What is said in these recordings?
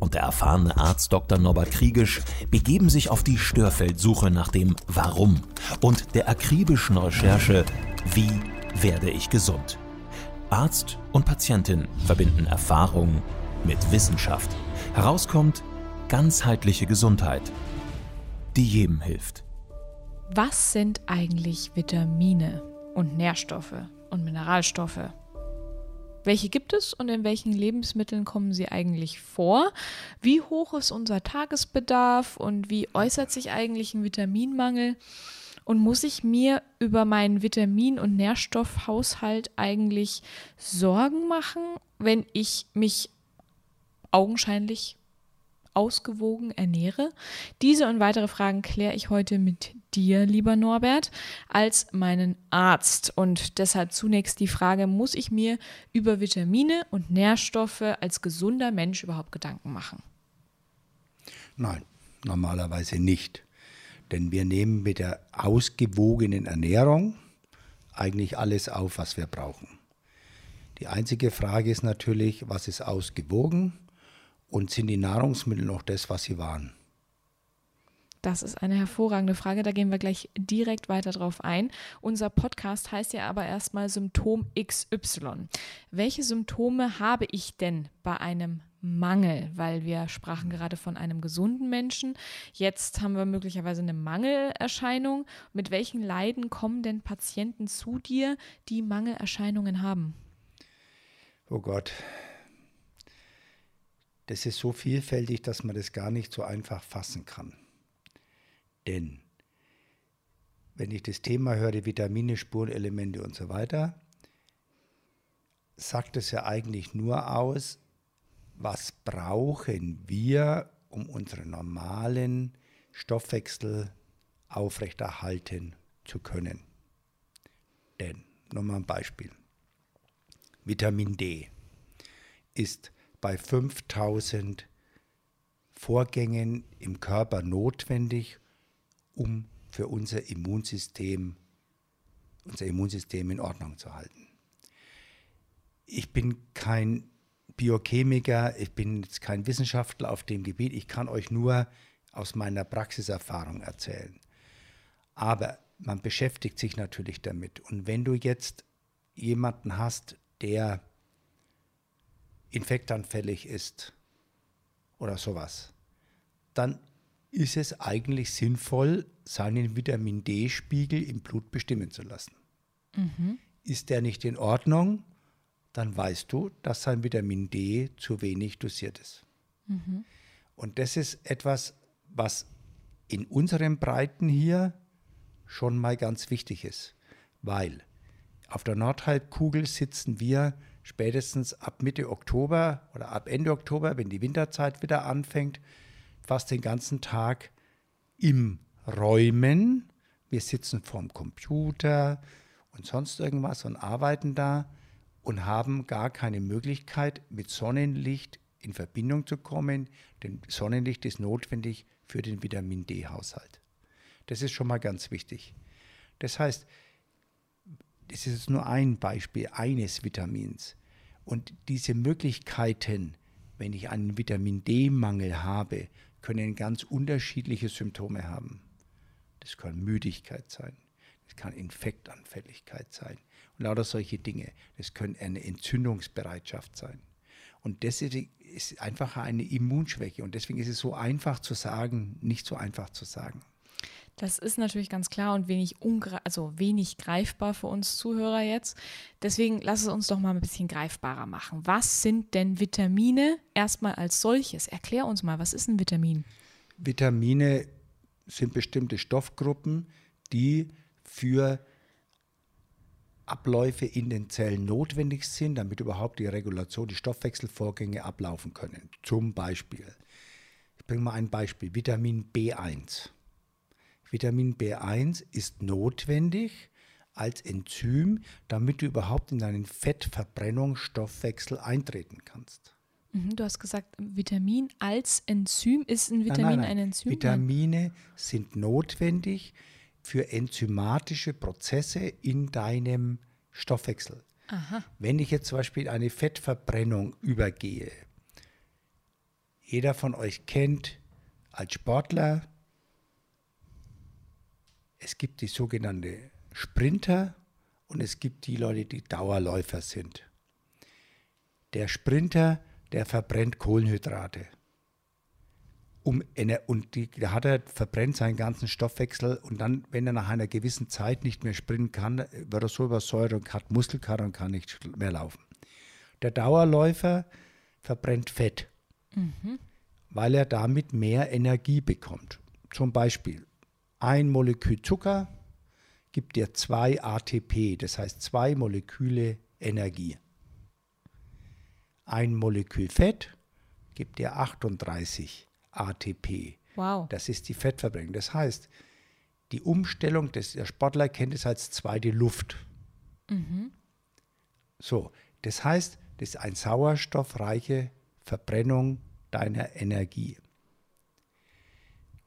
und der erfahrene Arzt Dr. Norbert Kriegisch begeben sich auf die Störfeldsuche nach dem Warum und der akribischen Recherche Wie werde ich gesund? Arzt und Patientin verbinden Erfahrung mit Wissenschaft. Herauskommt ganzheitliche Gesundheit, die jedem hilft. Was sind eigentlich Vitamine und Nährstoffe und Mineralstoffe? Welche gibt es und in welchen Lebensmitteln kommen sie eigentlich vor? Wie hoch ist unser Tagesbedarf und wie äußert sich eigentlich ein Vitaminmangel? Und muss ich mir über meinen Vitamin- und Nährstoffhaushalt eigentlich Sorgen machen, wenn ich mich augenscheinlich ausgewogen ernähre? Diese und weitere Fragen kläre ich heute mit dir, lieber Norbert, als meinen Arzt. Und deshalb zunächst die Frage, muss ich mir über Vitamine und Nährstoffe als gesunder Mensch überhaupt Gedanken machen? Nein, normalerweise nicht. Denn wir nehmen mit der ausgewogenen Ernährung eigentlich alles auf, was wir brauchen. Die einzige Frage ist natürlich, was ist ausgewogen und sind die Nahrungsmittel noch das, was sie waren? Das ist eine hervorragende Frage. Da gehen wir gleich direkt weiter drauf ein. Unser Podcast heißt ja aber erstmal Symptom XY. Welche Symptome habe ich denn bei einem Mangel? Weil wir sprachen gerade von einem gesunden Menschen. Jetzt haben wir möglicherweise eine Mangelerscheinung. Mit welchen Leiden kommen denn Patienten zu dir, die Mangelerscheinungen haben? Oh Gott. Das ist so vielfältig, dass man das gar nicht so einfach fassen kann. Denn wenn ich das Thema höre, Vitamine, Spurenelemente und so weiter, sagt es ja eigentlich nur aus, was brauchen wir, um unseren normalen Stoffwechsel aufrechterhalten zu können. Denn, nochmal ein Beispiel. Vitamin D ist bei 5000 Vorgängen im Körper notwendig, um für unser Immunsystem, unser Immunsystem in Ordnung zu halten. Ich bin kein Biochemiker, ich bin jetzt kein Wissenschaftler auf dem Gebiet, ich kann euch nur aus meiner Praxiserfahrung erzählen. Aber man beschäftigt sich natürlich damit. Und wenn du jetzt jemanden hast, der infektanfällig ist oder sowas, dann ist es eigentlich sinnvoll, seinen Vitamin D-Spiegel im Blut bestimmen zu lassen. Mhm. Ist der nicht in Ordnung, dann weißt du, dass sein Vitamin D zu wenig dosiert ist. Mhm. Und das ist etwas, was in unseren Breiten hier schon mal ganz wichtig ist, weil auf der Nordhalbkugel sitzen wir spätestens ab Mitte Oktober oder ab Ende Oktober, wenn die Winterzeit wieder anfängt, fast den ganzen Tag im Räumen. Wir sitzen vorm Computer und sonst irgendwas und arbeiten da und haben gar keine Möglichkeit, mit Sonnenlicht in Verbindung zu kommen, denn Sonnenlicht ist notwendig für den Vitamin D-Haushalt. Das ist schon mal ganz wichtig. Das heißt, das ist nur ein Beispiel eines Vitamins. Und diese Möglichkeiten, wenn ich einen Vitamin D-Mangel habe, können ganz unterschiedliche Symptome haben. Das kann Müdigkeit sein, das kann Infektanfälligkeit sein und lauter solche Dinge. Das können eine Entzündungsbereitschaft sein. Und das ist einfach eine Immunschwäche. Und deswegen ist es so einfach zu sagen, nicht so einfach zu sagen. Das ist natürlich ganz klar und wenig, also wenig greifbar für uns Zuhörer jetzt. Deswegen lass es uns doch mal ein bisschen greifbarer machen. Was sind denn Vitamine erstmal als solches? Erklär uns mal, was ist ein Vitamin? Vitamine sind bestimmte Stoffgruppen, die für Abläufe in den Zellen notwendig sind, damit überhaupt die Regulation, die Stoffwechselvorgänge ablaufen können. Zum Beispiel, ich bringe mal ein Beispiel, Vitamin B1. Vitamin B1 ist notwendig, als Enzym, damit du überhaupt in deinen Fettverbrennungsstoffwechsel eintreten kannst. Mhm, du hast gesagt, Vitamin als Enzym. Ist ein Vitamin Nein, nein, nein. ein Enzym? Vitamine sind notwendig für enzymatische Prozesse in deinem Stoffwechsel. Aha. Wenn ich jetzt zum Beispiel eine Fettverbrennung übergehe, jeder von euch kennt als Sportler, es gibt die sogenannte Sprinter und es gibt die Leute, die Dauerläufer sind. Der Sprinter, der verbrennt Kohlenhydrate. Um, und die, da hat er, verbrennt seinen ganzen Stoffwechsel und dann, wenn er nach einer gewissen Zeit nicht mehr sprinten kann, wird er so übersäuert und hat Muskelkater und kann nicht mehr laufen. Der Dauerläufer verbrennt Fett, weil er damit mehr Energie bekommt. Zum Beispiel ein Molekül Zucker gibt dir zwei ATP, das heißt zwei Moleküle Energie. Ein Molekül Fett gibt dir 38 ATP. Wow. Das ist die Fettverbrennung. Das heißt, die Umstellung, des, der Sportler kennt es als zweite Luft. So, das heißt, das ist eine sauerstoffreiche Verbrennung deiner Energie.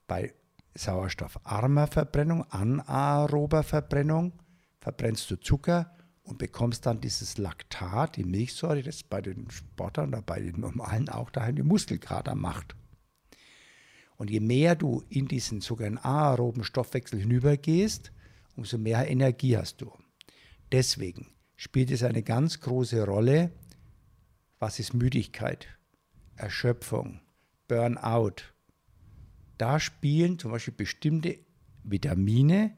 Bei sauerstoffarmer Verbrennung, anaerober Verbrennung, verbrennst du Zucker und bekommst dann dieses Laktat, die Milchsäure, das bei den Sportlern oder bei den normalen auch daheim die Muskelkater macht. Und je mehr du in diesen sogenannten anaeroben Stoffwechsel hinübergehst, umso mehr Energie hast du. Deswegen spielt es eine ganz große Rolle, was ist Müdigkeit, Erschöpfung, Burnout. Da spielen zum Beispiel bestimmte Vitamine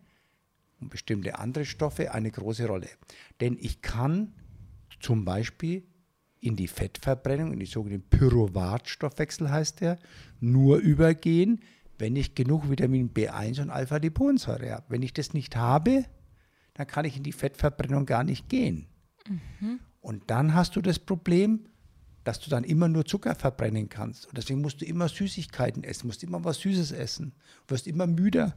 und bestimmte andere Stoffe eine große Rolle. Denn ich kann zum Beispiel in die Fettverbrennung, in die sogenannten Pyruvatstoffwechsel heißt der, nur übergehen, wenn ich genug Vitamin B1 und Alpha-Liponsäure habe. Wenn ich das nicht habe, dann kann ich in die Fettverbrennung gar nicht gehen. Und dann hast du das Problem, dass du dann immer nur Zucker verbrennen kannst. Und deswegen musst du immer Süßigkeiten essen, musst immer was Süßes essen, wirst immer müder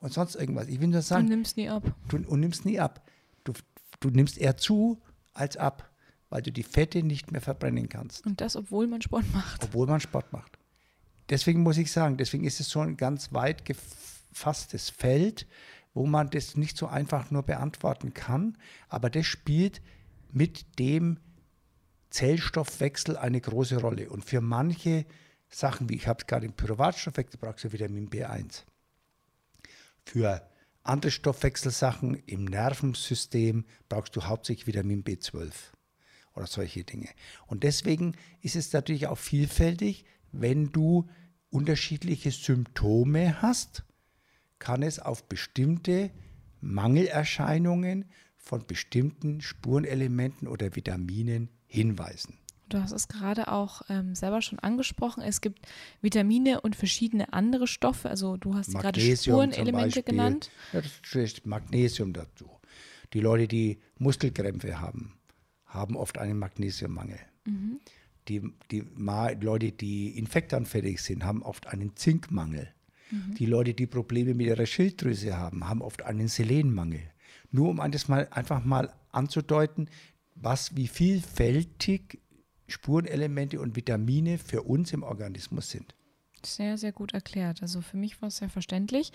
und sonst irgendwas. Ich will nur Du sagen, nimmst nie ab. du, und nimmst nie ab. Du, du nimmst eher zu als ab, weil du die Fette nicht mehr verbrennen kannst, Und das, obwohl man Sport macht. obwohl man Sport macht. Deswegen muss ich sagen, deswegen ist es so ein ganz weit gefasstes Feld, wo man das nicht so einfach nur beantworten kann, aber das spielt mit dem Zellstoffwechsel eine große Rolle. Und für manche Sachen, wie ich habe es gerade im Pyruvatstoffwechsel, brauchst du Vitamin B1 für andere Stoffwechselsachen im Nervensystem brauchst du hauptsächlich Vitamin B12 oder solche Dinge. Und deswegen ist es natürlich auch vielfältig, wenn du unterschiedliche Symptome hast, kann es auf bestimmte Mangelerscheinungen von bestimmten Spurenelementen oder Vitaminen hinweisen. Du hast es gerade auch ähm, selber schon angesprochen. Es gibt Vitamine und verschiedene andere Stoffe. Also du hast gerade Spurenelemente genannt. Ja, das ist Magnesium dazu. Die Leute, die Muskelkrämpfe haben, haben oft einen Magnesiummangel. Die, die Ma- Leute, die infektanfällig sind, haben oft einen Zinkmangel. Die Leute, die Probleme mit ihrer Schilddrüse haben, haben oft einen Selenmangel. Nur um das mal einfach mal anzudeuten, was wie vielfältig Spurenelemente und Vitamine für uns im Organismus sind. Sehr, sehr gut erklärt. Also für mich war es sehr verständlich.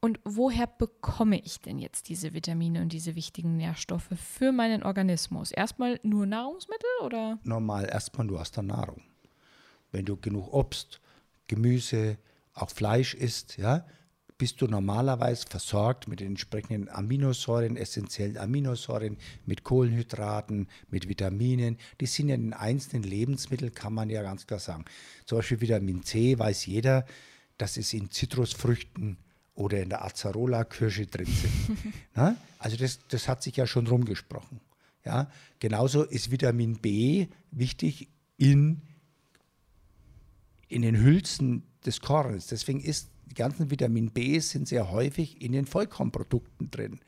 Und woher bekomme ich denn jetzt diese Vitamine und diese wichtigen Nährstoffe für meinen Organismus? Erstmal nur Nahrungsmittel oder? normal erstmal nur aus der Nahrung. Wenn du genug Obst, Gemüse, auch Fleisch isst, ja, bist du normalerweise versorgt mit den entsprechenden Aminosäuren, essentiellen Aminosäuren, mit Kohlenhydraten, mit Vitaminen. Die sind ja in den einzelnen Lebensmitteln, kann man ja ganz klar sagen. Zum Beispiel Vitamin C weiß jeder, dass es in Zitrusfrüchten oder in der Acerola-Kirsche drin sind. Also das, das hat sich ja schon rumgesprochen. Ja? Genauso ist Vitamin B wichtig in, in den Hülsen des Korns. Deswegen ist die ganzen Vitamin B sind sehr häufig in den Vollkornprodukten drin.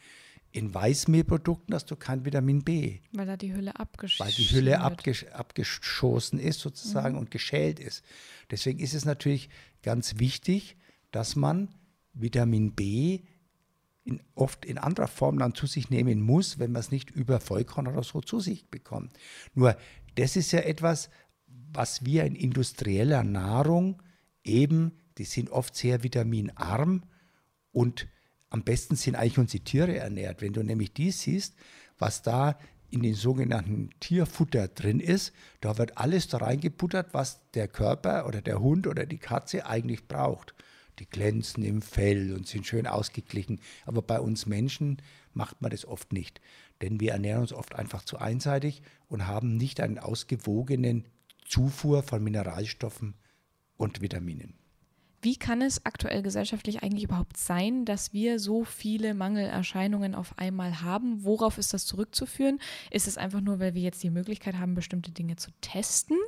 In Weißmehlprodukten hast du kein Vitamin B, Weil da die Hülle abgeschnitten weil die Hülle abgesch abgeschossen ist sozusagen und geschält ist. Deswegen ist es natürlich ganz wichtig, dass man Vitamin B in, oft in anderer Form dann zu sich nehmen muss, wenn man es nicht über Vollkorn oder so zu sich bekommt. Nur das ist ja etwas, was wir in industrieller Nahrung eben, die sind oft sehr vitaminarm und am besten sind eigentlich unsere Tiere ernährt. Wenn du nämlich dies siehst, was da in den sogenannten Tierfutter drin ist, da wird alles da reingebuttert, was der Körper oder der Hund oder die Katze eigentlich braucht. Die glänzen im Fell und sind schön ausgeglichen. Aber bei uns Menschen macht man das oft nicht. Denn wir ernähren uns oft einfach zu einseitig und haben nicht einen ausgewogenen Zufuhr von Mineralstoffen und Vitaminen. Wie kann es aktuell gesellschaftlich eigentlich überhaupt sein, dass wir so viele Mangelerscheinungen auf einmal haben? Worauf ist das zurückzuführen? Ist es einfach nur, weil wir jetzt die Möglichkeit haben, bestimmte Dinge zu testen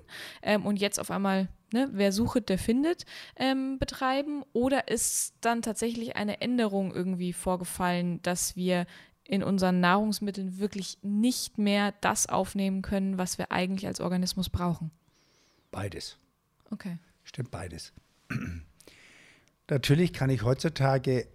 ähm, und jetzt auf einmal, ne, wer sucht, der findet, ähm, betreiben? Oder ist dann tatsächlich eine Änderung irgendwie vorgefallen, dass wir in unseren Nahrungsmitteln wirklich nicht mehr das aufnehmen können, was wir eigentlich als Organismus brauchen? Beides. Okay. Stimmt beides. Natürlich kann ich heutzutage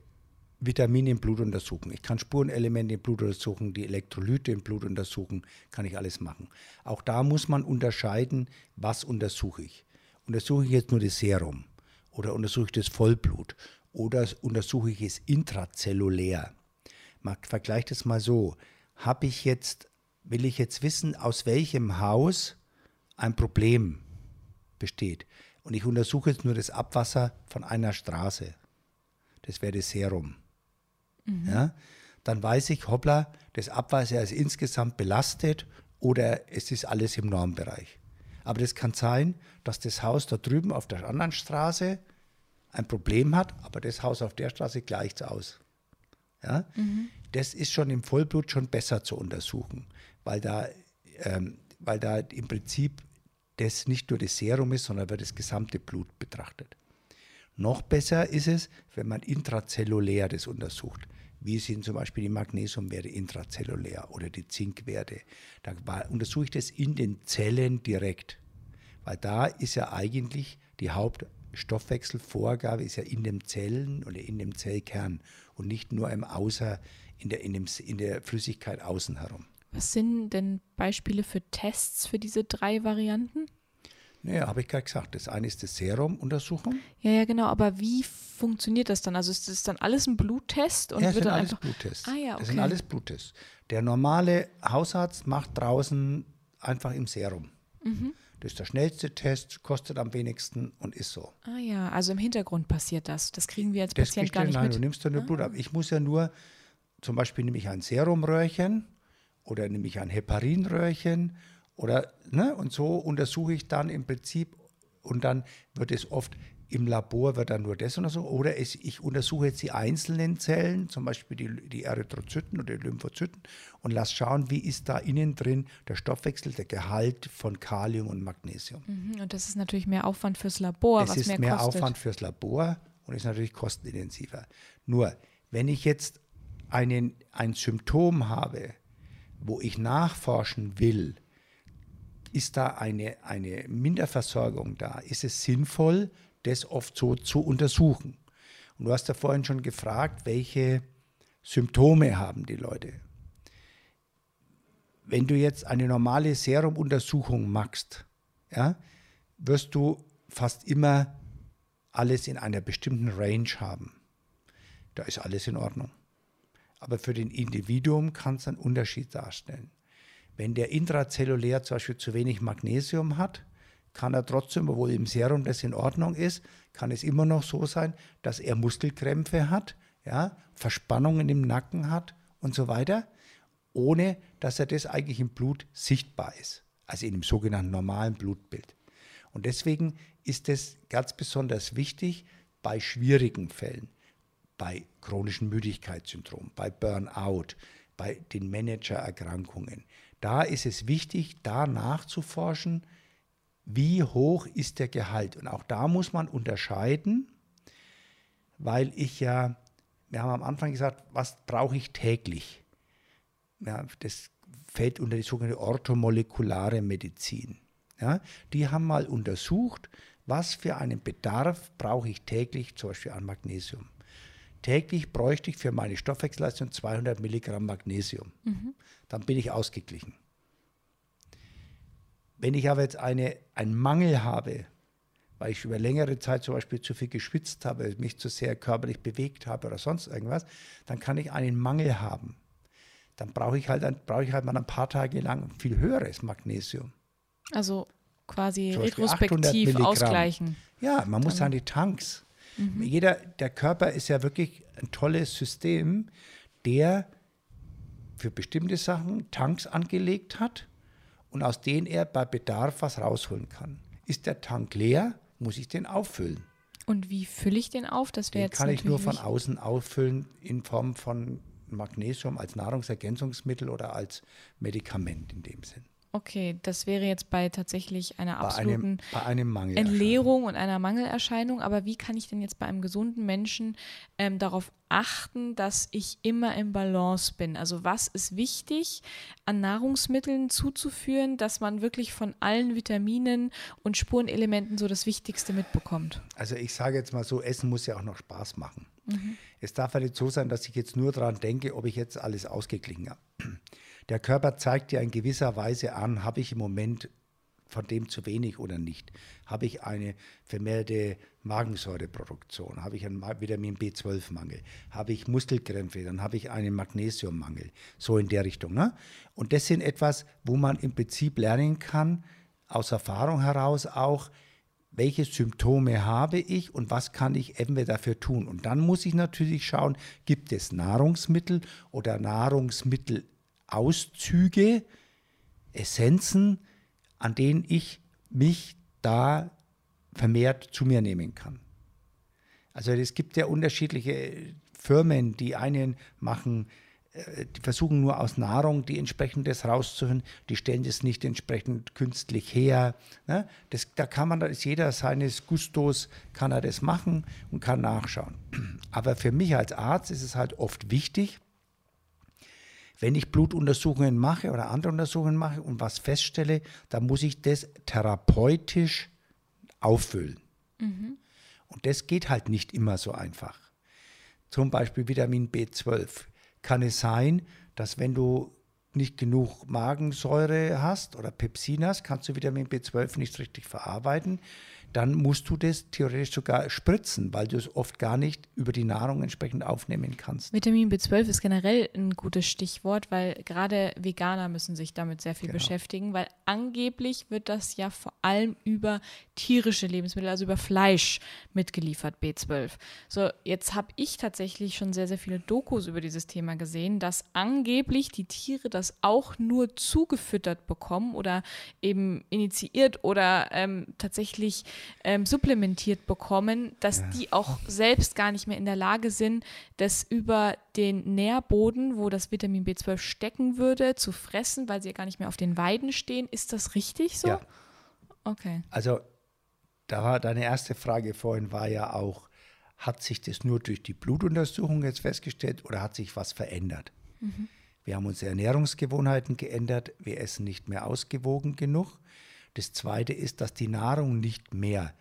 Vitamine im Blut untersuchen. Ich kann Spurenelemente im Blut untersuchen, die Elektrolyte im Blut untersuchen, kann ich alles machen. Auch da muss man unterscheiden, was untersuche ich. Untersuche ich jetzt nur das Serum oder untersuche ich das Vollblut oder untersuche ich es intrazellulär. Man vergleicht es mal so. Habe ich jetzt, will ich jetzt wissen, aus welchem Haus ein Problem besteht und ich untersuche jetzt nur das Abwasser von einer Straße, das wäre das Serum, mhm. ja, dann weiß ich, hoppla, das Abwasser ist insgesamt belastet oder es ist alles im Normbereich. Aber das kann sein, dass das Haus da drüben auf der anderen Straße ein Problem hat, aber das Haus auf der Straße gleicht es aus. Ja? Mhm. Das ist schon im Vollblut schon besser zu untersuchen, weil da, ähm, weil da im Prinzip das nicht nur das Serum ist, sondern wird das gesamte Blut betrachtet. Noch besser ist es, wenn man intrazellulär das untersucht. Wie sind zum Beispiel die Magnesiumwerte intrazellulär oder die Zinkwerte. Da untersuche ich das in den Zellen direkt. Weil da ist ja eigentlich die Hauptstoffwechselvorgabe ist ja in den Zellen oder in dem Zellkern und nicht nur im Außer, in der, in dem, in der Flüssigkeit außen herum. Was sind denn Beispiele für Tests für diese drei Varianten? Naja, habe ich gerade gesagt. Das eine ist das Serum-Untersuchung. Ja, ja, genau. Aber wie funktioniert das dann? Also ist das dann alles ein Bluttest? Und ja, das sind alles Bluttests. Ah, ja, okay. Das sind alles Bluttests. Der normale Hausarzt macht draußen einfach im Serum. Mhm. Das ist der schnellste Test, kostet am wenigsten und ist so. Ah ja, also im Hintergrund passiert das. Das kriegen wir als das Patient gar nicht nein, mit. Nein, du nimmst dann nur ah. Blut ab. Ich muss ja nur, zum Beispiel nehme ich ein Serumröhrchen oder nehme ich ein Heparinröhrchen oder, ne, und so untersuche ich dann im Prinzip und dann wird es oft im Labor wird dann nur das oder so. Oder es, ich untersuche jetzt die einzelnen Zellen, zum Beispiel die, die Erythrozyten oder die Lymphozyten, und lasse schauen, wie ist da innen drin der Stoffwechsel, der Gehalt von Kalium und Magnesium. Mhm, und das ist natürlich mehr Aufwand fürs Labor. Es ist mehr, mehr Aufwand fürs Labor und ist natürlich kostenintensiver. Nur, wenn ich jetzt einen, ein Symptom habe, wo ich nachforschen will, ist da eine, eine Minderversorgung da? Ist es sinnvoll, das oft so zu untersuchen? Und du hast ja vorhin schon gefragt, welche Symptome haben die Leute? Wenn du jetzt eine normale Serumuntersuchung machst, ja, wirst du fast immer alles in einer bestimmten Range haben. Da ist alles in Ordnung. Aber für den Individuum kann es einen Unterschied darstellen. Wenn der intrazellulär zum Beispiel zu wenig Magnesium hat, kann er trotzdem, obwohl im Serum das in Ordnung ist, kann es immer noch so sein, dass er Muskelkrämpfe hat, ja, Verspannungen im Nacken hat und so weiter, ohne dass er das eigentlich im Blut sichtbar ist, also in dem sogenannten normalen Blutbild. Und deswegen ist es ganz besonders wichtig bei schwierigen Fällen, bei chronischen Müdigkeitssyndrom, bei Burnout, bei den Managererkrankungen, da ist es wichtig, da nachzuforschen, wie hoch ist der Gehalt. Und auch da muss man unterscheiden, weil ich ja, wir haben am Anfang gesagt, was brauche ich täglich? Ja, das fällt unter die sogenannte orthomolekulare Medizin. Ja, die haben mal untersucht, was für einen Bedarf brauche ich täglich, zum Beispiel an Magnesium. Täglich bräuchte ich für meine Stoffwechselleistung 200 Milligramm Magnesium. Mhm. Dann bin ich ausgeglichen. Wenn ich aber jetzt eine, einen Mangel habe, weil ich über längere Zeit zum Beispiel zu viel geschwitzt habe, mich zu sehr körperlich bewegt habe oder sonst irgendwas, dann kann ich einen Mangel haben. Dann brauche ich halt, brauche ich halt mal ein paar Tage lang viel höheres Magnesium. Also quasi retrospektiv ausgleichen. Ja, man muss sagen, die Tanks. Mhm. Jeder, der Körper ist ja wirklich ein tolles System, der für bestimmte Sachen Tanks angelegt hat und aus denen er bei Bedarf was rausholen kann. Ist der Tank leer, muss ich den auffüllen. Und wie fülle ich den auf? Das wäre jetzt kann ich nur von außen auffüllen in Form von Magnesium als Nahrungsergänzungsmittel oder als Medikament in dem Sinn. Okay, das wäre jetzt bei tatsächlich einer bei absoluten einem, bei einem Entleerung und einer Mangelerscheinung. Aber wie kann ich denn jetzt bei einem gesunden Menschen ähm, darauf achten, dass ich immer im Balance bin? Also was ist wichtig an Nahrungsmitteln zuzuführen, dass man wirklich von allen Vitaminen und Spurenelementen so das Wichtigste mitbekommt? Also ich sage jetzt mal so, Essen muss ja auch noch Spaß machen. Mhm. Es darf ja nicht so sein, dass ich jetzt nur daran denke, ob ich jetzt alles ausgeglichen habe. Der Körper zeigt dir in gewisser Weise an, habe ich im Moment von dem zu wenig oder nicht? Habe ich eine vermehrte Magensäureproduktion? Habe ich einen Vitamin B12-Mangel? Habe ich Muskelkrämpfe? Dann habe ich einen Magnesiummangel. So in der Richtung. Ne? Und das sind etwas, wo man im Prinzip lernen kann, aus Erfahrung heraus auch, welche Symptome habe ich und was kann ich entweder dafür tun. Und dann muss ich natürlich schauen, gibt es Nahrungsmittel oder Nahrungsmittel Auszüge, Essenzen, an denen ich mich da vermehrt zu mir nehmen kann. Also es gibt ja unterschiedliche Firmen, die einen machen, äh, die versuchen nur aus Nahrung die entsprechendes rauszuholen, die stellen das nicht entsprechend künstlich her. Ne? Das, da kann man, da ist jeder seines Gustos, kann er das machen und kann nachschauen. Aber für mich als Arzt ist es halt oft wichtig, wenn ich Blutuntersuchungen mache oder andere Untersuchungen mache und was feststelle, dann muss ich das therapeutisch auffüllen. Mhm. Und das geht halt nicht immer so einfach. Zum Beispiel Vitamin B12. Kann es sein, dass wenn du nicht genug Magensäure hast oder Pepsin hast, kannst du Vitamin B12 nicht richtig verarbeiten dann musst du das theoretisch sogar spritzen, weil du es oft gar nicht über die Nahrung entsprechend aufnehmen kannst. Vitamin B12 ist generell ein gutes Stichwort, weil gerade Veganer müssen sich damit sehr viel genau. beschäftigen, weil angeblich wird das ja vor allem über tierische Lebensmittel, also über Fleisch mitgeliefert, B12. So, jetzt habe ich tatsächlich schon sehr, sehr viele Dokus über dieses Thema gesehen, dass angeblich die Tiere das auch nur zugefüttert bekommen oder eben initiiert oder ähm, tatsächlich ähm, supplementiert bekommen, dass ja. die auch selbst gar nicht mehr in der Lage sind, das über den Nährboden, wo das Vitamin B12 stecken würde, zu fressen, weil sie ja gar nicht mehr auf den Weiden stehen. Ist das richtig so? Ja. Okay. Also, da war deine erste Frage vorhin war ja auch, hat sich das nur durch die Blutuntersuchung jetzt festgestellt oder hat sich was verändert? Mhm. Wir haben unsere Ernährungsgewohnheiten geändert, wir essen nicht mehr ausgewogen genug. Das Zweite ist, dass die Nahrung nicht mehr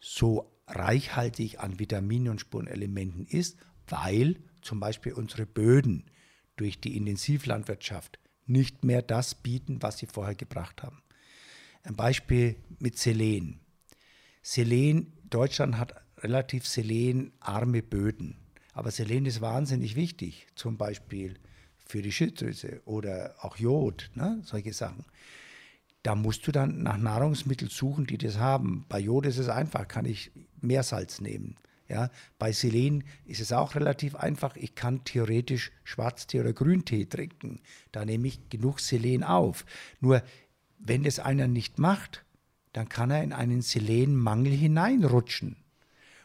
so reichhaltig an Vitaminen und Spurenelementen ist, weil zum Beispiel unsere Böden durch die Intensivlandwirtschaft nicht mehr das bieten, was sie vorher gebracht haben. Ein Beispiel mit Selen. Selen, Deutschland hat relativ selenarme Böden, aber Selen ist wahnsinnig wichtig, zum Beispiel für die Schilddrüse oder auch Jod, ne, solche Sachen. Da musst du dann nach Nahrungsmitteln suchen, die das haben. Bei Jod ist es einfach, kann ich Meersalz nehmen. Ja, bei Selen ist es auch relativ einfach. Ich kann theoretisch Schwarztee oder Grüntee trinken. Da nehme ich genug Selen auf. Nur wenn das einer nicht macht, dann kann er in einen Selenmangel hineinrutschen.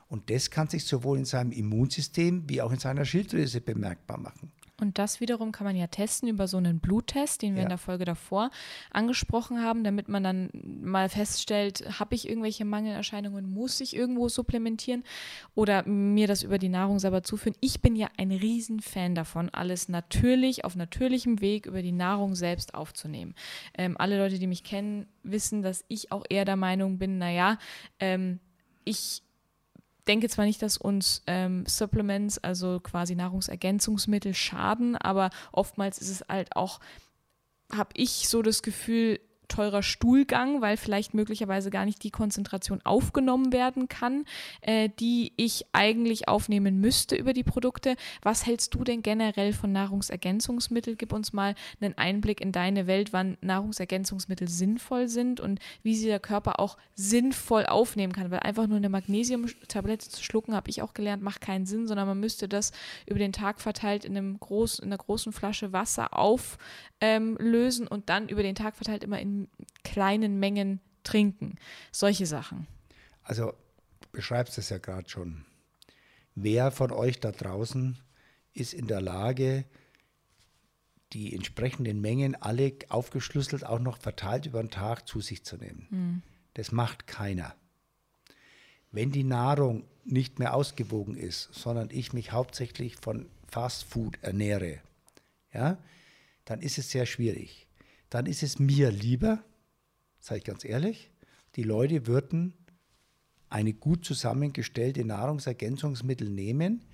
Und das kann sich sowohl in seinem Immunsystem wie auch in seiner Schilddrüse bemerkbar machen. Und das wiederum kann man ja testen über so einen Bluttest, den wir ja. in der Folge davor angesprochen haben, damit man dann mal feststellt, habe ich irgendwelche Mangelerscheinungen, muss ich irgendwo supplementieren oder mir das über die Nahrung selber zuführen. Ich bin ja ein Riesenfan davon, alles natürlich, auf natürlichem Weg über die Nahrung selbst aufzunehmen. Ähm, alle Leute, die mich kennen, wissen, dass ich auch eher der Meinung bin, naja, ähm, ich denke zwar nicht, dass uns ähm, Supplements, also quasi Nahrungsergänzungsmittel, schaden, aber oftmals ist es halt auch, habe ich so das Gefühl, teurer Stuhlgang, weil vielleicht möglicherweise gar nicht die Konzentration aufgenommen werden kann, äh, die ich eigentlich aufnehmen müsste über die Produkte. Was hältst du denn generell von Nahrungsergänzungsmitteln? Gib uns mal einen Einblick in deine Welt, wann Nahrungsergänzungsmittel sinnvoll sind und wie sie der Körper auch sinnvoll aufnehmen kann. Weil einfach nur eine Magnesiumtablette zu schlucken, habe ich auch gelernt, macht keinen Sinn, sondern man müsste das über den Tag verteilt in, einem groß, in einer großen Flasche Wasser auflösen ähm, und dann über den Tag verteilt immer in kleinen Mengen trinken. Solche Sachen. Also, du beschreibst es ja gerade schon. Wer von euch da draußen ist in der Lage, die entsprechenden Mengen alle aufgeschlüsselt auch noch verteilt über den Tag zu sich zu nehmen? Hm. Das macht keiner. Wenn die Nahrung nicht mehr ausgewogen ist, sondern ich mich hauptsächlich von Fast Food ernähre, ja, dann ist es sehr schwierig dann ist es mir lieber, sage ich ganz ehrlich, die Leute würden eine gut zusammengestellte Nahrungsergänzungsmittel nehmen,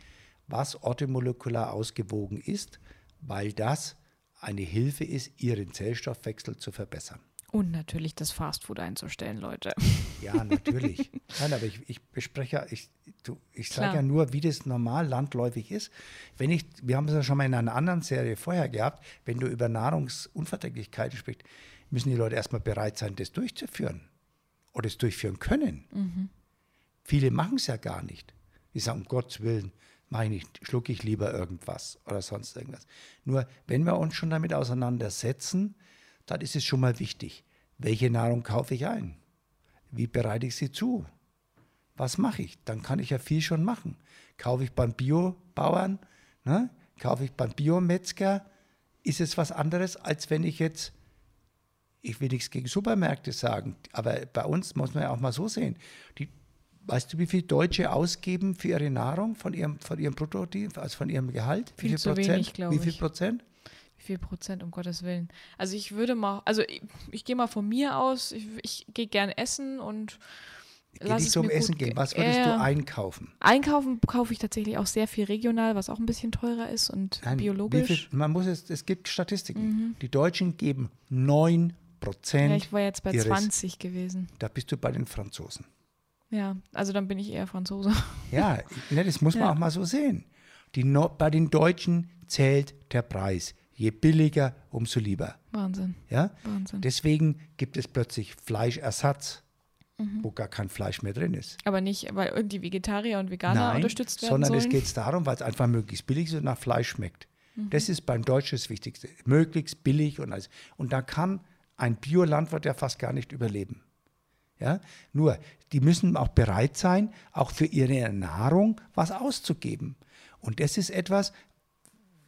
was orthomolekular ausgewogen ist, weil das eine Hilfe ist, ihren Zellstoffwechsel zu verbessern. Und natürlich das Fastfood einzustellen, Leute. Ja, natürlich. Nein, aber ich, ich bespreche ja, ich, ich sage ja nur, wie das normal landläufig ist. Wenn ich, wir haben es ja schon mal in einer anderen Serie vorher gehabt, wenn du über Nahrungsunverträglichkeiten sprichst, müssen die Leute erstmal bereit sein, das durchzuführen oder es durchführen können. Mhm. Viele machen es ja gar nicht. Die sagen, um Gottes Willen, mache ich nicht, schlucke ich lieber irgendwas oder sonst irgendwas. Nur, wenn wir uns schon damit auseinandersetzen, dann ist es schon mal wichtig, welche Nahrung kaufe ich ein? Wie bereite ich sie zu? Was mache ich? Dann kann ich ja viel schon machen. Kaufe ich beim Biobauern? Ne? Kaufe ich beim Biometzger? Ist es was anderes, als wenn ich jetzt, ich will nichts gegen Supermärkte sagen, aber bei uns muss man ja auch mal so sehen. Die, weißt du, wie viel Deutsche ausgeben für ihre Nahrung von ihrem, von ihrem Brutto, also von ihrem Gehalt? Viel wie viel zu Prozent? wenig. Wie viel Prozent? Wie viel Prozent, um Gottes Willen? Also ich würde mal, also ich, ich gehe mal von mir aus, ich, ich gehe gerne essen und Lass nicht zum Essen gehen. Was würdest äh, du einkaufen? Einkaufen kaufe ich tatsächlich auch sehr viel regional, was auch ein bisschen teurer ist und Nein, biologisch. Viel, man muss es, es gibt Statistiken. Mhm. Die Deutschen geben 9 Prozent. Ja, ich war jetzt bei ihres, 20 gewesen. Da bist du bei den Franzosen. Ja, also dann bin ich eher Franzose. Ja, ne, das muss man ja. auch mal so sehen. Die no bei den Deutschen zählt der Preis. Je billiger, umso lieber. Wahnsinn. Ja? Wahnsinn. Deswegen gibt es plötzlich Fleischersatz, mhm. wo gar kein Fleisch mehr drin ist. Aber nicht, weil die Vegetarier und Veganer Nein, unterstützt werden sondern sollen? es geht darum, weil es einfach möglichst billig ist und nach Fleisch schmeckt. Mhm. Das ist beim Deutschen das Wichtigste. Möglichst billig und alles. Und da kann ein Biolandwirt ja fast gar nicht überleben. Ja? Nur, die müssen auch bereit sein, auch für ihre Nahrung was auszugeben. Und das ist etwas,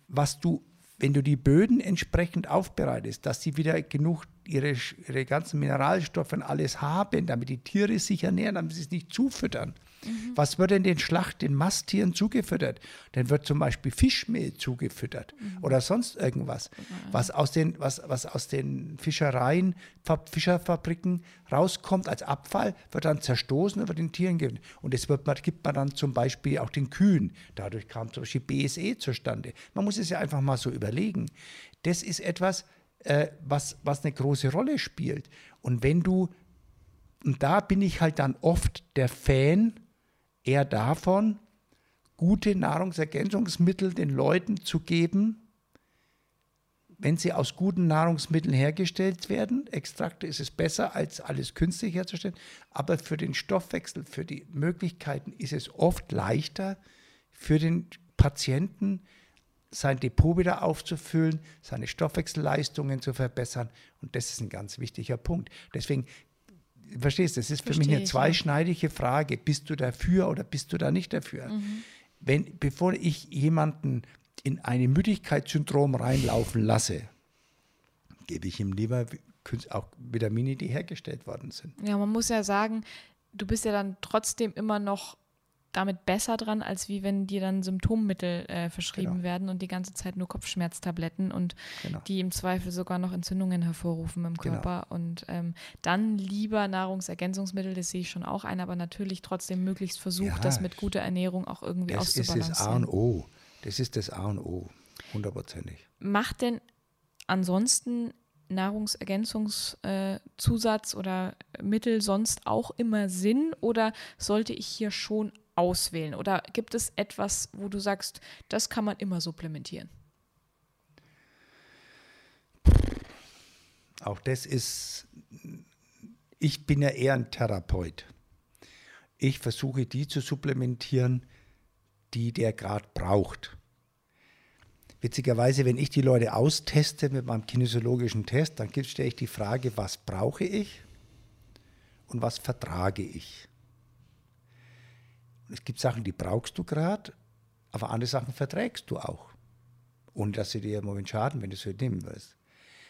was du wenn du die Böden entsprechend aufbereitest, dass sie wieder genug ihre, ihre ganzen Mineralstoffe und alles haben, damit die Tiere sich ernähren, damit sie es nicht zufüttern. Mhm. Was wird denn den Schlacht, den Masttieren zugefüttert? Dann wird zum Beispiel Fischmehl zugefüttert mhm. oder sonst irgendwas, mhm. was, aus den, was, was aus den Fischereien, Fischerfabriken rauskommt als Abfall, wird dann zerstoßen und wird den Tieren gegeben. Und das wird, gibt man dann zum Beispiel auch den Kühen. Dadurch kam zum Beispiel BSE zustande. Man muss es ja einfach mal so überlegen. Das ist etwas, äh, was, was eine große Rolle spielt. Und wenn du, und da bin ich halt dann oft der Fan eher davon, gute Nahrungsergänzungsmittel den Leuten zu geben, wenn sie aus guten Nahrungsmitteln hergestellt werden. Extrakte ist es besser, als alles künstlich herzustellen. Aber für den Stoffwechsel, für die Möglichkeiten ist es oft leichter für den Patienten, sein Depot wieder aufzufüllen, seine Stoffwechselleistungen zu verbessern. Und das ist ein ganz wichtiger Punkt. Deswegen, verstehst du, das ist für Versteh mich eine zweischneidige Frage. Bist du dafür oder bist du da nicht dafür? Mhm. Wenn, bevor ich jemanden in ein Müdigkeitssyndrom reinlaufen lasse, gebe ich ihm lieber auch Vitamine, die hergestellt worden sind. Ja, man muss ja sagen, du bist ja dann trotzdem immer noch damit besser dran, als wie wenn dir dann Symptommittel äh, verschrieben Genau. werden und die ganze Zeit nur Kopfschmerztabletten und Genau. die im Zweifel sogar noch Entzündungen hervorrufen im Genau. Körper. Und ähm, dann lieber Nahrungsergänzungsmittel, das sehe ich schon auch ein, aber natürlich trotzdem möglichst versucht, Ja, das mit guter Ernährung auch irgendwie Das ist das A und auszubalancieren. O. Das ist das A und O. Hundertprozentig. Macht denn ansonsten Nahrungsergänzungszusatz äh, oder Mittel sonst auch immer Sinn oder sollte ich hier schon auswählen? Oder gibt es etwas, wo du sagst, das kann man immer supplementieren? Auch das ist, ich bin ja eher ein Therapeut. Ich versuche die zu supplementieren, die der gerade braucht. Witzigerweise, wenn ich die Leute austeste mit meinem kinesiologischen Test, dann stelle ich die Frage, was brauche ich und was vertrage ich. Es gibt Sachen, die brauchst du gerade, aber andere Sachen verträgst du auch. Ohne dass sie dir im Moment schaden, wenn du es nehmen willst.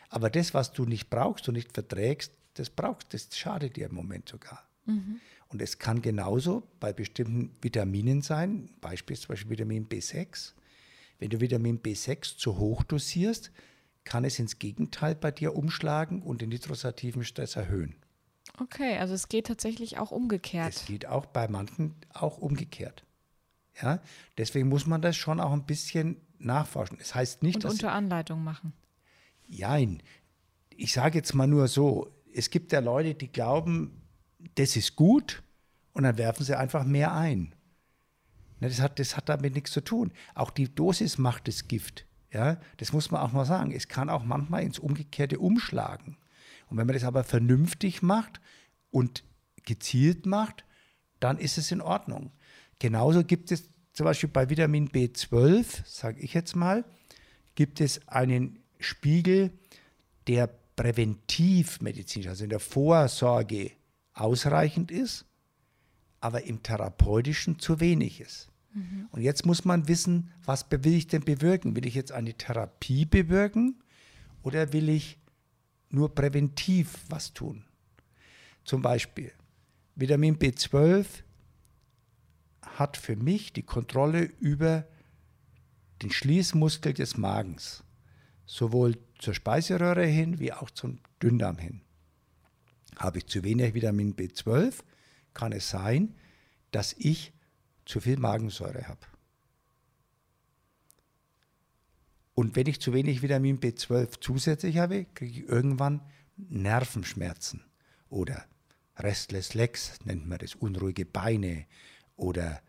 Aber das, was du nicht brauchst und nicht verträgst, das brauchst, das schadet dir im Moment sogar. Und es kann genauso bei bestimmten Vitaminen sein, Beispiel zum Beispiel Vitamin B6. Wenn du Vitamin B6 zu hoch dosierst, kann es ins Gegenteil bei dir umschlagen und den nitrosativen Stress erhöhen. Okay, also es geht tatsächlich auch umgekehrt. Es geht auch bei manchen auch umgekehrt. Ja, deswegen muss man das schon auch ein bisschen nachforschen. Es heißt nicht, Und dass unter Anleitung machen. Jein. Ich sage jetzt mal nur so, es gibt ja Leute, die glauben, das ist gut und dann werfen sie einfach mehr ein. Ne, Das hat, das hat damit nichts zu tun. Auch die Dosis macht das Gift. Ja, das muss man auch mal sagen. Es kann auch manchmal ins Umgekehrte umschlagen. Und wenn man das aber vernünftig macht und gezielt macht, dann ist es in Ordnung. Genauso gibt es zum Beispiel bei Vitamin B12, sage ich jetzt mal, gibt es einen Spiegel, der präventivmedizinisch, also in der Vorsorge ausreichend ist, aber im therapeutischen zu wenig ist. Und jetzt muss man wissen, was will ich denn bewirken? Will ich jetzt eine Therapie bewirken oder will ich nur präventiv was tun? Zum Beispiel Vitamin B12 hat für mich die Kontrolle über den Schließmuskel des Magens, sowohl zur Speiseröhre hin wie auch zum Dünndarm hin. Habe ich zu wenig Vitamin B12, kann es sein, dass ich zu viel Magensäure habe. Und wenn ich zu wenig Vitamin B12 zusätzlich habe, kriege ich irgendwann Nervenschmerzen oder Restless Legs nennt man das, unruhige Beine oder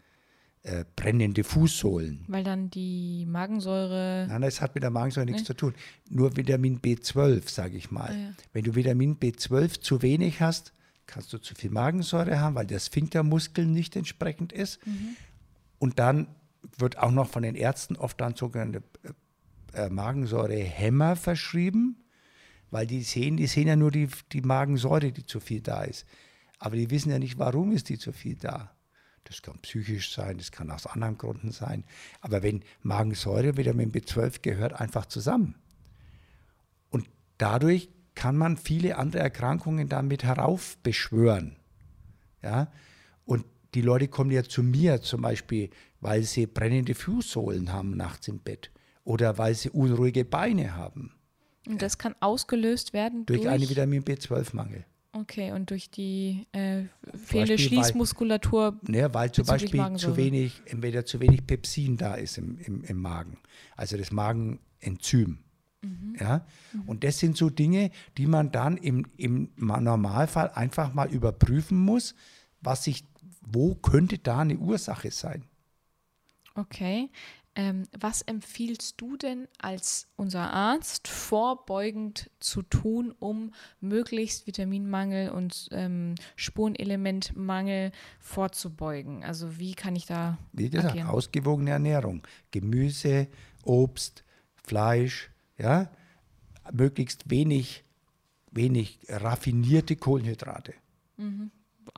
äh, brennende Fußsohlen. Weil dann die Magensäure. Nein, das hat mit der Magensäure nichts zu tun. Nur Vitamin B12, sage ich mal. Ah, ja. Wenn du Vitamin B12 zu wenig hast, kannst du zu viel Magensäure haben, weil der Sphinktermuskel nicht entsprechend ist. Und dann wird auch noch von den Ärzten oft dann sogenannte äh, Magensäurehämmer verschrieben, weil die sehen, die sehen ja nur die, die Magensäure, die zu viel da ist. Aber die wissen ja nicht, warum ist die zu viel da. Das kann psychisch sein, das kann aus anderen Gründen sein. Aber wenn Magensäure Vitamin B12 gehört einfach zusammen. Und dadurch kann man viele andere Erkrankungen damit heraufbeschwören. Ja? Und die Leute kommen ja zu mir zum Beispiel, weil sie brennende Fußsohlen haben nachts imEtt oder weil sie unruhige Beine haben Und das kann ausgelöst werden durch, durch, einen Vitamin B12-Mangel. Okay, und durch die äh, fehlende Beispiel, weil- Schließmuskulatur. Ne, weil zum Beispiel zu wenig, entweder zu wenig Pepsin da ist im, im, im Magen, also das Magenenzym. Ja? Und das sind so Dinge, die man dann im, im Ma- Normalfall einfach mal überprüfen muss, was sich, wo könnte da eine Ursache sein. Okay. Ähm, was empfiehlst du denn als unser Arzt vorbeugend zu tun, um möglichst Vitaminmangel und ähm, Spurenelementmangel vorzubeugen? Also wie kann ich da Wie gesagt, agieren? ausgewogene Ernährung. Gemüse, Obst, Fleisch, ja, möglichst wenig, wenig raffinierte Kohlenhydrate.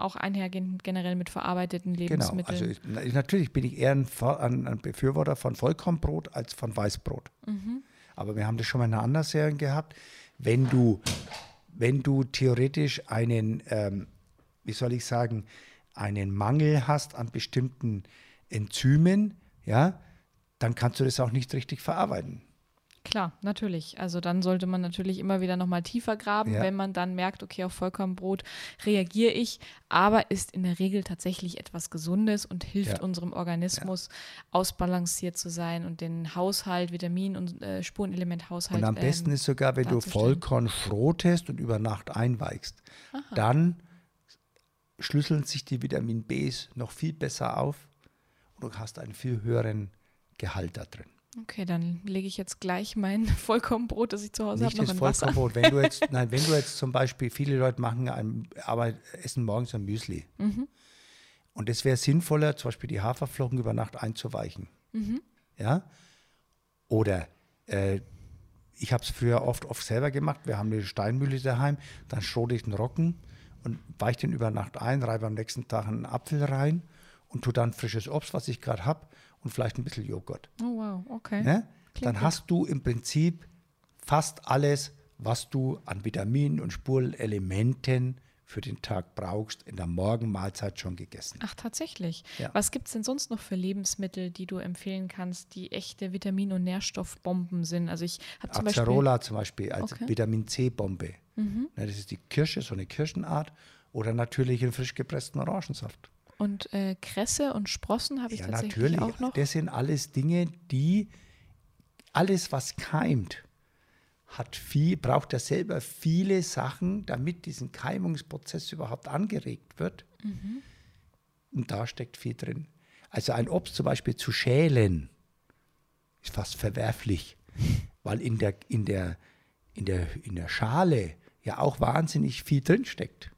Auch einhergehend generell mit verarbeiteten Genau, Lebensmitteln. also ich, na- natürlich bin ich eher ein, ein, Befürworter von Vollkornbrot als von Weißbrot. Aber wir haben das schon mal in einer anderen Serie gehabt. Wenn du, wenn du theoretisch einen, ähm, wie soll ich sagen, einen Mangel hast an bestimmten Enzymen, ja, dann kannst du das auch nicht richtig verarbeiten. Klar, natürlich. Also dann sollte man natürlich immer wieder nochmal tiefer graben, Ja. wenn man dann merkt, okay, auf Vollkornbrot reagiere ich, aber ist in der Regel tatsächlich etwas Gesundes und hilft Ja. unserem Organismus ausbalanciert zu sein und den Haushalt, Vitamin- und äh, Spurenelementhaushalt. Und am besten ähm, ist sogar, wenn du. Vollkorn schrotest und über Nacht einweichst, dann schlüsseln sich die Vitamin Bs noch viel besser auf und du hast einen viel höheren Gehalt da drin. Okay, dann lege ich jetzt gleich mein Vollkornbrot, das ich zu Hause habe, noch das in Wasser. Vollkornbrot. Wenn du jetzt, nein, wenn du jetzt zum Beispiel, viele Leute machen ein, aber essen morgens ein Müsli. Mhm. Und es wäre sinnvoller, zum Beispiel die Haferflocken über Nacht einzuweichen. Mhm. Ja? Oder äh, ich habe es früher oft, oft selber gemacht. Wir haben eine Steinmühle daheim. Dann schrote ich den Rocken und weiche den über Nacht ein, reibe am nächsten Tag einen Apfel rein und tue dann frisches Obst, was ich gerade habe, und vielleicht ein bisschen Joghurt. Oh wow, okay. Ne? Dann hast du im Prinzip fast alles, was du an Vitaminen und Spurenelementen für den Tag brauchst, in der Morgenmahlzeit schon gegessen. Ach, tatsächlich. Ja. Was gibt es denn sonst noch für Lebensmittel, die du empfehlen kannst, die echte Vitamin- und Nährstoffbomben sind? Also ich habe zum Beispiel Acerola zum Beispiel als Okay. Mhm. Vitamin C-Bombe. Ne, das ist die Kirsche, so eine Kirschenart. Oder natürlich einen frisch gepressten Orangensaft. Und äh, Kresse und Sprossen habe ich Ja, tatsächlich natürlich. auch noch. Das sind alles Dinge, die alles, was keimt, hat viel, braucht ja selber viele Sachen, damit diesen Keimungsprozess überhaupt angeregt wird. Mhm. Und da steckt viel drin. Also ein Obst zum Beispiel zu schälen, ist fast verwerflich, weil in der, in der, in der, in der Schale ja auch wahnsinnig viel drin steckt.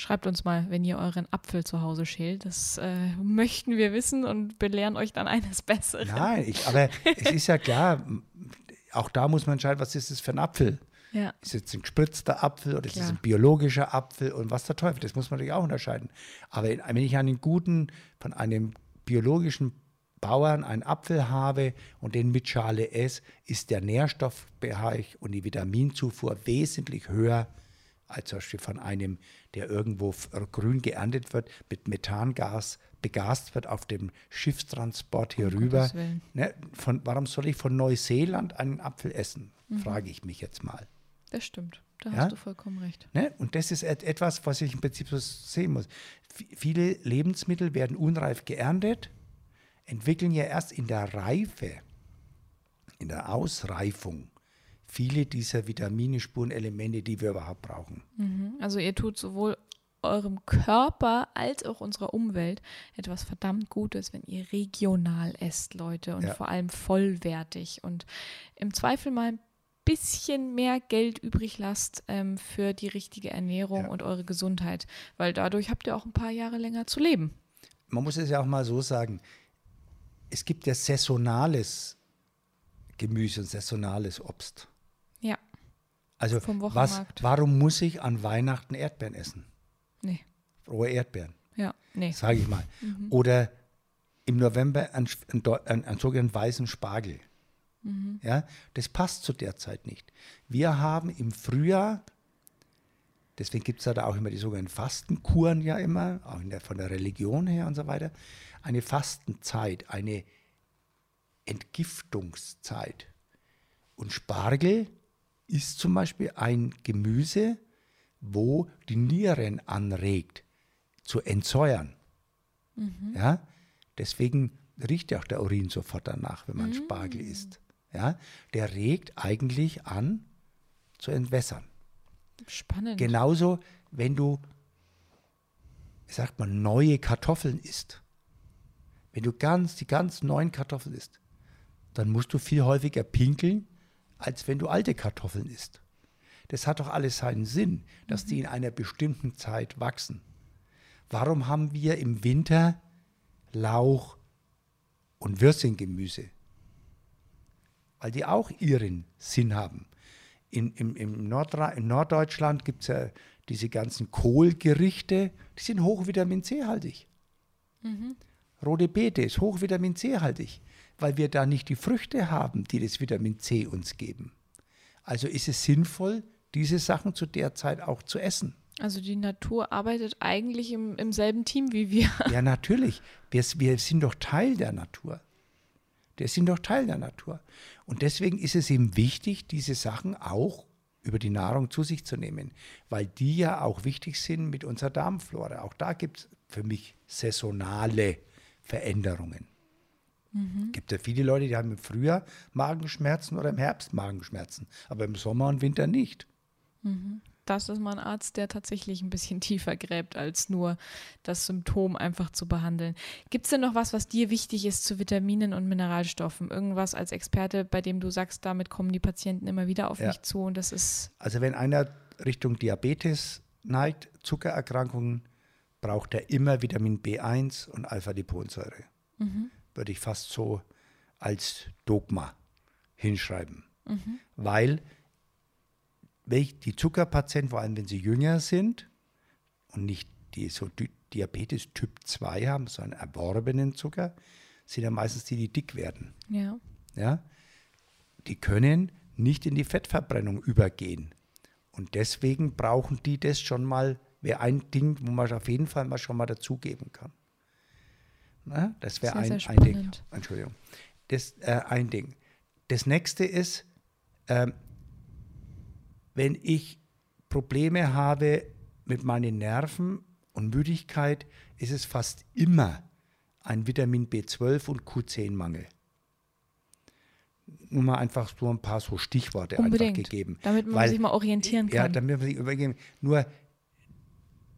Schreibt uns mal, wenn ihr euren Apfel zu Hause schält. Das äh, möchten wir wissen und belehren euch dann eines Besseren. Nein, ich, aber es ist ja klar, auch da muss man entscheiden, was ist es für ein Apfel? Ja. Ist es ein gespritzter Apfel oder ist es ein biologischer Apfel und was der Teufel? Das muss man natürlich auch unterscheiden. Aber wenn ich einen guten, von einem biologischen Bauern einen Apfel habe und den mit Schale esse, ist der Nährstoffbereich und die Vitaminzufuhr wesentlich höher als zum Beispiel von einem, der irgendwo f- grün geerntet wird, mit Methangas begast wird auf dem Schiffstransport hier Um rüber. Ne, von, warum soll ich von Neuseeland einen Apfel essen? Mhm. Frage ich mich jetzt mal. Das stimmt. Da Ja? hast du vollkommen recht. Ne? Und das ist et etwas, was ich im Prinzip so sehen muss. V viele Lebensmittel werden unreif geerntet, entwickeln ja erst in der Reife, in der Ausreifung viele dieser Vitamine, Spurenelemente, die wir überhaupt brauchen. Mhm. Also ihr tut sowohl eurem Körper als auch unserer Umwelt etwas verdammt Gutes, wenn ihr regional esst, Leute, und Ja. vor allem vollwertig und im Zweifel mal ein bisschen mehr Geld übrig lasst ähm, für die richtige Ernährung Ja. und eure Gesundheit, weil dadurch habt ihr auch ein paar Jahre länger zu leben. Man muss es ja auch mal so sagen, es gibt ja saisonales Gemüse und saisonales Obst. Also was, warum muss ich an Weihnachten Erdbeeren essen? nee, Rohe Erdbeeren. ja, nee. sage ich mal. Oder im November einen, einen, einen, sogenannten weißen Spargel. Ja, das passt zu der Zeit nicht. Wir haben im Frühjahr, deswegen gibt es da auch immer die sogenannten Fastenkuren ja immer, auch der, von der Religion her und so weiter, eine Fastenzeit, eine Entgiftungszeit. Und Spargel ist zum Beispiel ein Gemüse, wo die Nieren anregt, zu entsäuern. Ja? Deswegen riecht ja auch der Urin sofort danach, wenn man Spargel isst. Ja? Der regt eigentlich an, zu entwässern. Spannend. Genauso, wenn du, wie sagt man, neue Kartoffeln isst. Wenn du ganz, die ganz neuen Kartoffeln isst, dann musst du viel häufiger pinkeln, als wenn du alte Kartoffeln isst. Das hat doch alles seinen Sinn, dass die in einer bestimmten Zeit wachsen. Warum haben wir im Winter Lauch und Würstchengemüse? Weil die auch ihren Sinn haben. In, im, im, Nordra in Norddeutschland gibt es ja diese ganzen Kohlgerichte, die sind hochvitamin C-haltig. Rote Beete ist hochvitamin C-haltig, weil wir da nicht die Früchte haben, die das Vitamin C uns geben. Also ist es sinnvoll, diese Sachen zu der Zeit auch zu essen. Also die Natur arbeitet eigentlich im, im selben Team wie wir. Ja, natürlich. Wir, wir sind doch Teil der Natur. Wir sind doch Teil der Natur. Und deswegen ist es ihm wichtig, diese Sachen auch über die Nahrung zu sich zu nehmen, weil die ja auch wichtig sind mit unserer Darmflora. Auch da gibt es für mich saisonale Veränderungen. Mhm. gibt ja viele Leute, die haben im Frühjahr Magenschmerzen oder im Herbst Magenschmerzen, aber im Sommer und Winter nicht. Mhm das ist mal ein Arzt, der tatsächlich ein bisschen tiefer gräbt, als nur das Symptom einfach zu behandeln. Gibt es denn noch was, was dir wichtig ist zu Vitaminen und Mineralstoffen? Irgendwas als Experte, bei dem du sagst, damit kommen die Patienten immer wieder auf ja. mich zu und das ist. Also wenn einer Richtung Diabetes neigt, Zuckererkrankungen, braucht er immer Vitamin B1 und Alpha-Liponsäure. Mhm. Würde ich fast so als Dogma hinschreiben. Mhm. Weil die Zuckerpatienten, vor allem wenn sie jünger sind und nicht die so Diabetes Typ 2 haben, so einen erworbenen Zucker, sind ja meistens die, die dick werden. Ja. ja. Die können nicht in die Fettverbrennung übergehen. Und deswegen brauchen die das schon mal, wäre ein Ding, wo man auf jeden Fall mal schon mal dazugeben kann. Na, das wäre ein, ein Ding. Entschuldigung. Das äh, ein Ding. Das nächste ist, ähm, wenn ich Probleme habe mit meinen Nerven und Müdigkeit, ist es fast immer ein Vitamin B12 und Q10-Mangel. Nur mal einfach so ein paar so Stichworte Unbedingt. einfach gegeben. Damit man Weil, sich mal orientieren kann. Ja, damit man sich übergeben. Nur,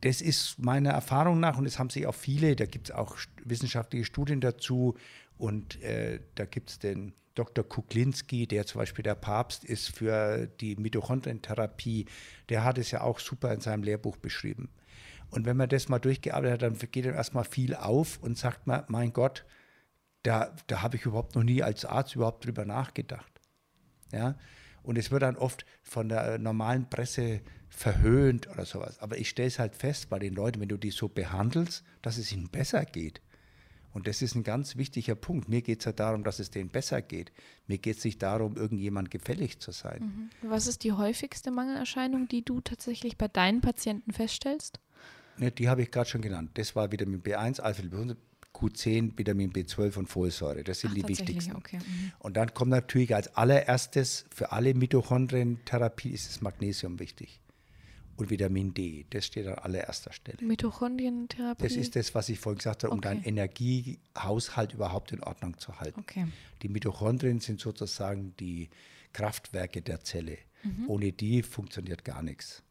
das ist meiner Erfahrung nach, und es haben sich auch viele, da gibt es auch wissenschaftliche Studien dazu, und äh, da gibt es den Dr. Kuklinski, der zum Beispiel der Papst ist für die Mitochondrientherapie, der hat es ja auch super in seinem Lehrbuch beschrieben. Und wenn man das mal durchgearbeitet hat, dann geht dann erstmal viel auf und sagt man, mein Gott, da, da habe ich überhaupt noch nie als Arzt überhaupt drüber nachgedacht. Ja? Und es wird dann oft von der normalen Presse verhöhnt oder sowas. Aber ich stelle es halt fest bei den Leuten, wenn du die so behandelst, dass es ihnen besser geht. Und das ist ein ganz wichtiger Punkt. Mir geht es ja darum, dass es denen besser geht. Mir geht es nicht darum, irgendjemand gefällig zu sein. Mhm. Was ist die häufigste Mangelerscheinung, die du tatsächlich bei deinen Patienten feststellst? Ne, die habe ich gerade schon genannt. Das war Vitamin B1, Alpha Q10, Vitamin B12 und Folsäure. Das sind Ach, die wichtigsten. Okay. Mhm. Und dann kommt natürlich als allererstes für alle Mitochondrientherapie ist das Magnesium wichtig und Vitamin D. Das steht an allererster Stelle. Mitochondrientherapie? Das ist das, was ich vorhin gesagt habe, um okay. deinen Energiehaushalt überhaupt in Ordnung zu halten. Okay. Die Mitochondrien sind sozusagen die Kraftwerke der Zelle. Mhm. Ohne die funktioniert gar nichts.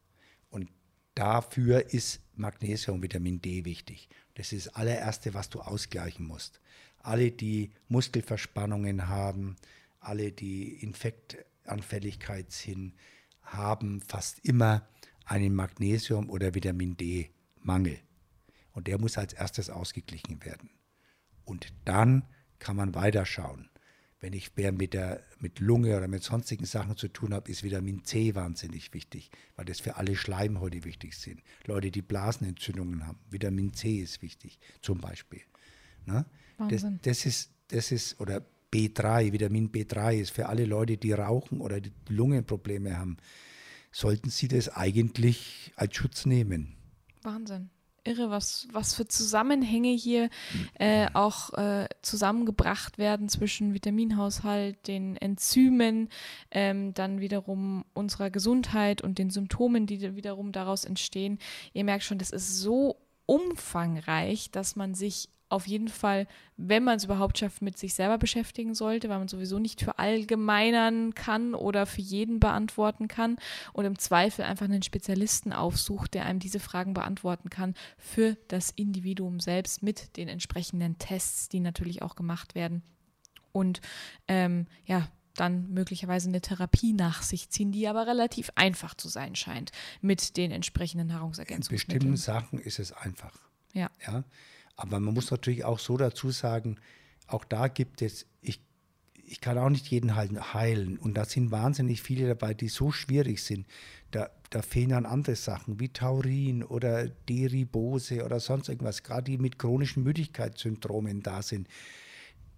Und dafür ist Magnesium, Vitamin D wichtig. Das ist das allererste, was du ausgleichen musst. Alle, die Muskelverspannungen haben, alle, die Infektanfälligkeit sind, haben fast immer einen Magnesium- oder Vitamin D-Mangel. Und der muss als erstes ausgeglichen werden. Und dann kann man weiterschauen. Wenn ich mehr mit, der, mit Lunge oder mit sonstigen Sachen zu tun habe, ist Vitamin C wahnsinnig wichtig, weil das für alle Schleimhäute wichtig sind. Leute, die Blasenentzündungen haben, Vitamin C ist wichtig, zum Beispiel. Ne? Das, das, ist, das ist, oder B3, Vitamin B3 ist für alle Leute, die rauchen oder die Lungenprobleme haben sollten sie das eigentlich als Schutz nehmen. Wahnsinn. Irre, was, was für Zusammenhänge hier äh, auch äh, zusammengebracht werden zwischen Vitaminhaushalt, den Enzymen, ähm, dann wiederum unserer Gesundheit und den Symptomen, die wiederum daraus entstehen. Ihr merkt schon, das ist so umfangreich, dass man sich auf jeden Fall, wenn man es überhaupt schafft, mit sich selber beschäftigen sollte, weil man sowieso nicht für allgemeinern kann oder für jeden beantworten kann und im Zweifel einfach einen Spezialisten aufsucht, der einem diese Fragen beantworten kann für das Individuum selbst mit den entsprechenden Tests, die natürlich auch gemacht werden. Und ähm, ja, dann möglicherweise eine Therapie nach sich ziehen, die aber relativ einfach zu sein scheint mit den entsprechenden Nahrungsergänzungsmitteln. In bestimmten Sachen ist es einfach. Ja. ja. Aber man muss natürlich auch so dazu sagen, auch da gibt es, ich, ich kann auch nicht jeden heilen. Und da sind wahnsinnig viele dabei, die so schwierig sind. Da, da fehlen dann andere Sachen wie Taurin oder Deribose oder sonst irgendwas, gerade die mit chronischen Müdigkeitssyndromen da sind.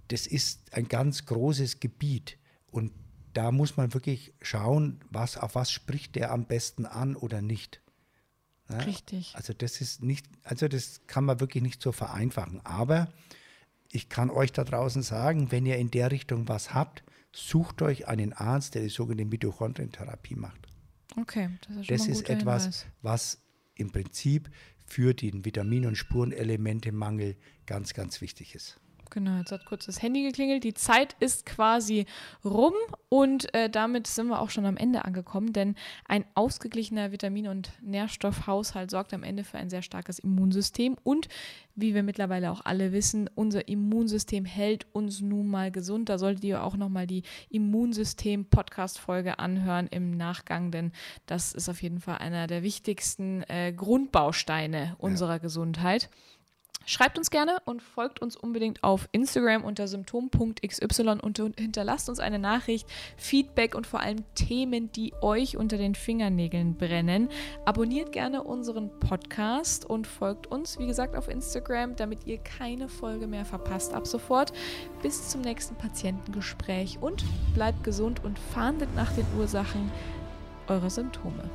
Das ist ein ganz großes Gebiet. Und da muss man wirklich schauen, was, auf was spricht der am besten an oder nicht. Ja? Richtig. Also das ist nicht, also das kann man wirklich nicht so vereinfachen. Aber ich kann euch da draußen sagen, wenn ihr in der Richtung was habt, sucht euch einen Arzt, der die sogenannte Mitochondrientherapie macht. Okay, das ist, schon Das ist etwas, Hinweis. was im Prinzip für den Vitamin- und Spurenelementemangel ganz, ganz wichtig ist. Genau, jetzt hat kurz das Handy geklingelt. Die Zeit ist quasi rum und äh, damit sind wir auch schon am Ende angekommen, denn ein ausgeglichener Vitamin- und Nährstoffhaushalt sorgt am Ende für ein sehr starkes Immunsystem und wie wir mittlerweile auch alle wissen, unser Immunsystem hält uns nun mal gesund. Da solltet ihr auch nochmal die Immunsystem-Podcast-Folge anhören im Nachgang, denn das ist auf jeden Fall einer der wichtigsten äh, Grundbausteine unserer Gesundheit. Schreibt uns gerne und folgt uns unbedingt auf Instagram unter symptom.xy und hinterlasst uns eine Nachricht, Feedback und vor allem Themen, die euch unter den Fingernägeln brennen. Abonniert gerne unseren Podcast und folgt uns, wie gesagt, auf Instagram, damit ihr keine Folge mehr verpasst ab sofort. Bis zum nächsten Patientengespräch und bleibt gesund und fahndet nach den Ursachen eurer Symptome.